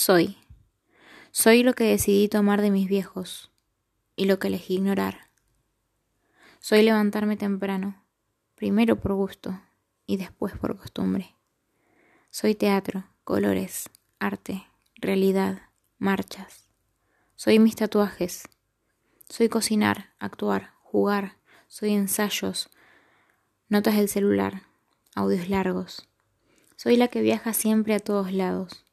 Soy. Soy lo que decidí tomar de mis viejos y lo que elegí ignorar. Soy levantarme temprano, primero por gusto y después por costumbre. Soy teatro, colores, arte, realidad, marchas. Soy mis tatuajes. Soy cocinar, actuar, jugar. Soy ensayos, notas del celular, audios largos. Soy la que viaja siempre a todos lados.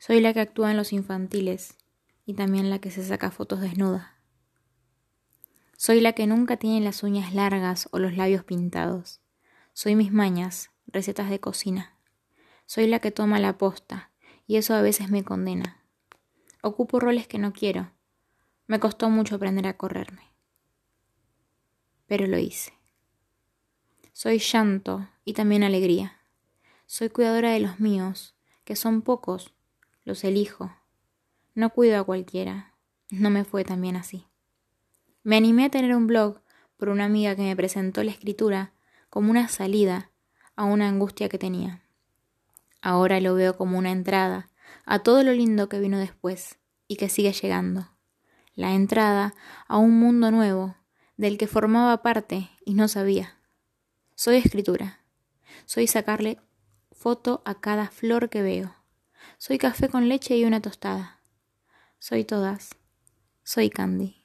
Soy la que actúa en los infantiles y también la que se saca fotos desnuda. Soy la que nunca tiene las uñas largas o los labios pintados. Soy mis mañas, recetas de cocina. Soy la que toma la posta, y eso a veces me condena. Ocupo roles que no quiero. Me costó mucho aprender a correrme. Pero lo hice. Soy llanto y también alegría. Soy cuidadora de los míos, que son pocos. Los elijo. No cuido a cualquiera. No me fue tan bien así. Me animé a tener un blog por una amiga que me presentó la escritura como una salida a una angustia que tenía. Ahora lo veo como una entrada a todo lo lindo que vino después y que sigue llegando. La entrada a un mundo nuevo del que formaba parte y no sabía. Soy escritura. Soy sacarle foto a cada flor que veo. Soy café con leche y una tostada. Soy todas. Soy Candy.